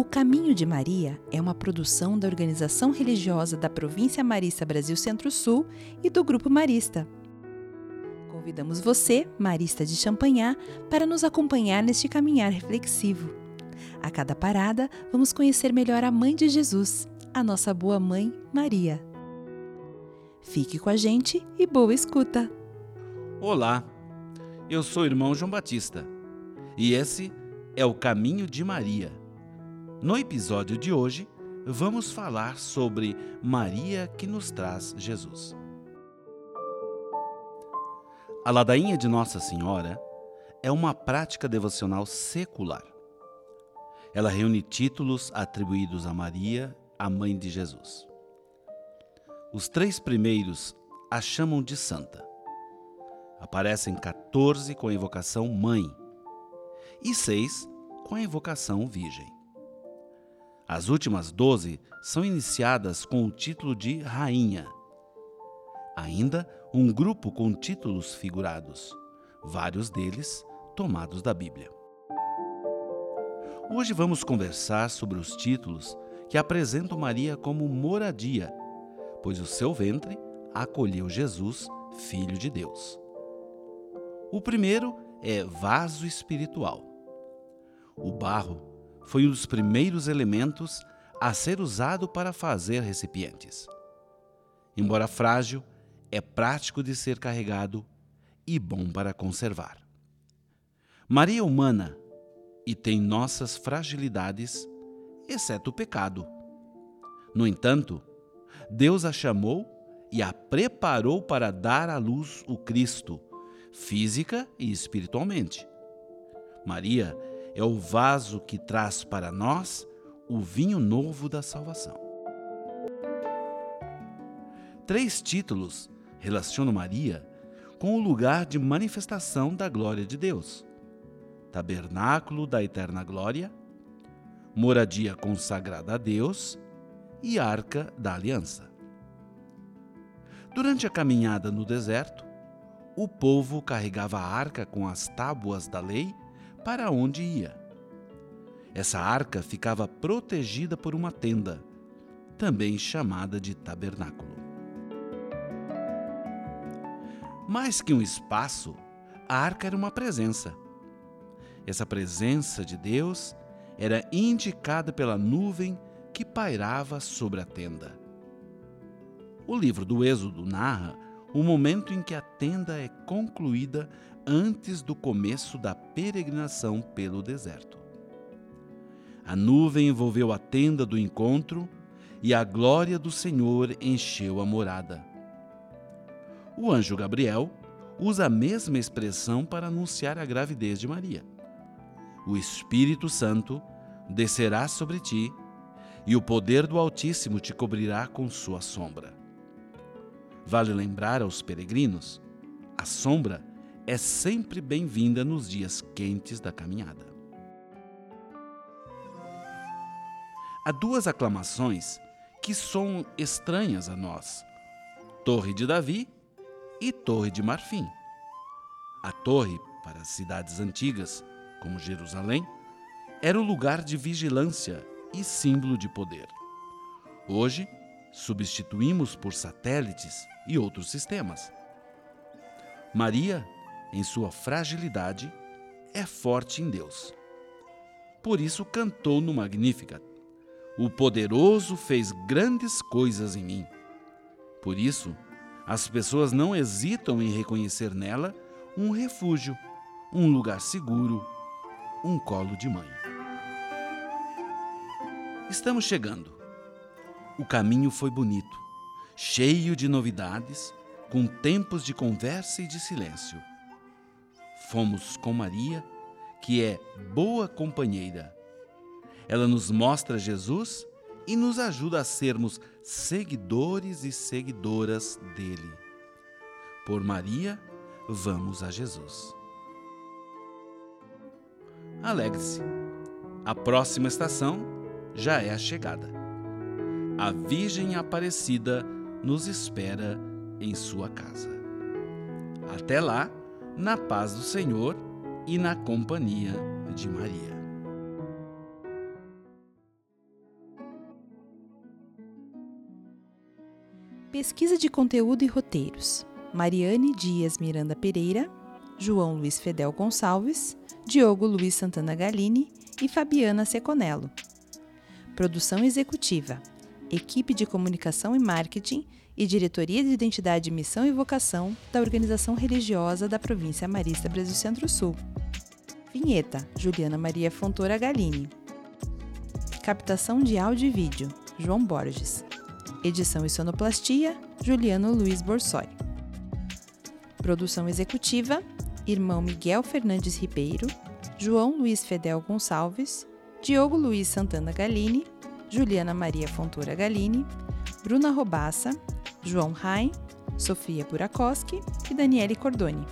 O Caminho de Maria é uma produção da organização religiosa da Província Marista Brasil Centro-Sul e do Grupo Marista. Convidamos você, Marista de Champanhar, para nos acompanhar neste caminhar reflexivo. A cada parada, vamos conhecer melhor a Mãe de Jesus, a nossa boa mãe, Maria. Fique com a gente e boa escuta! Olá, eu sou o irmão João Batista e esse é o Caminho de Maria. No episódio de hoje, vamos falar sobre Maria que nos traz Jesus. A ladainha de Nossa Senhora é uma prática devocional secular. Ela reúne títulos atribuídos a Maria, a mãe de Jesus. Os três primeiros a chamam de santa. Aparecem 14 com a invocação mãe e seis com a invocação virgem. As últimas doze são iniciadas com o título de Rainha. Ainda um grupo com títulos figurados, vários deles tomados da Bíblia. Hoje vamos conversar sobre os títulos que apresentam Maria como moradia, pois o seu ventre acolheu Jesus, Filho de Deus. O primeiro é vaso espiritual. O barro foi um dos primeiros elementos a ser usado para fazer recipientes. Embora frágil, é prático de ser carregado e bom para conservar. Maria é humana e tem nossas fragilidades, exceto o pecado. No entanto, Deus a chamou e a preparou para dar à luz o Cristo, física e espiritualmente. Maria é o vaso que traz para nós o vinho novo da salvação. Três títulos relacionam Maria com o lugar de manifestação da glória de Deus: Tabernáculo da Eterna Glória, Moradia consagrada a Deus e Arca da Aliança. Durante a caminhada no deserto, o povo carregava a arca com as tábuas da lei para onde ia. Essa arca ficava protegida por uma tenda, também chamada de tabernáculo. Mais que um espaço, a arca era uma presença. Essa presença de Deus era indicada pela nuvem que pairava sobre a tenda. O livro do Êxodo narra o momento em que a tenda é concluída antes do começo da peregrinação pelo deserto. A nuvem envolveu a tenda do encontro e a glória do Senhor encheu a morada. O anjo Gabriel usa a mesma expressão para anunciar a gravidez de Maria. O Espírito Santo descerá sobre ti e o poder do Altíssimo te cobrirá com sua sombra. Vale lembrar aos peregrinos: a sombra é sempre bem-vinda nos dias quentes da caminhada. Há duas aclamações que são estranhas a nós: Torre de Davi e Torre de Marfim. A torre, para as cidades antigas, como Jerusalém, era o lugar de vigilância e símbolo de poder. Hoje, substituímos por satélites e outros sistemas. Maria em sua fragilidade, é forte em Deus. Por isso cantou no Magnificat: O poderoso fez grandes coisas em mim. Por isso, as pessoas não hesitam em reconhecer nela um refúgio, um lugar seguro, um colo de mãe. Estamos chegando. O caminho foi bonito, cheio de novidades, com tempos de conversa e de silêncio fomos com Maria, que é boa companheira. Ela nos mostra Jesus e nos ajuda a sermos seguidores e seguidoras dele. Por Maria, vamos a Jesus. Alegre-se. A próxima estação já é a chegada. A Virgem Aparecida nos espera em sua casa. Até lá, na paz do Senhor e na companhia de Maria. Pesquisa de conteúdo e roteiros: Mariane Dias Miranda Pereira, João Luiz Fedel Gonçalves, Diogo Luiz Santana Galini e Fabiana Seconello. Produção executiva: Equipe de Comunicação e Marketing e Diretoria de Identidade, Missão e Vocação da Organização Religiosa da Província Marista Brasil Centro-Sul. Vinheta: Juliana Maria Fontoura Galini. Captação de áudio e vídeo: João Borges. Edição e sonoplastia: Juliano Luiz Borsoi. Produção executiva: Irmão Miguel Fernandes Ribeiro, João Luiz Fedel Gonçalves, Diogo Luiz Santana Galini, Juliana Maria Fontoura Galini, Bruna Robassa, João Rain, Sofia Burakoski e Daniele Cordoni.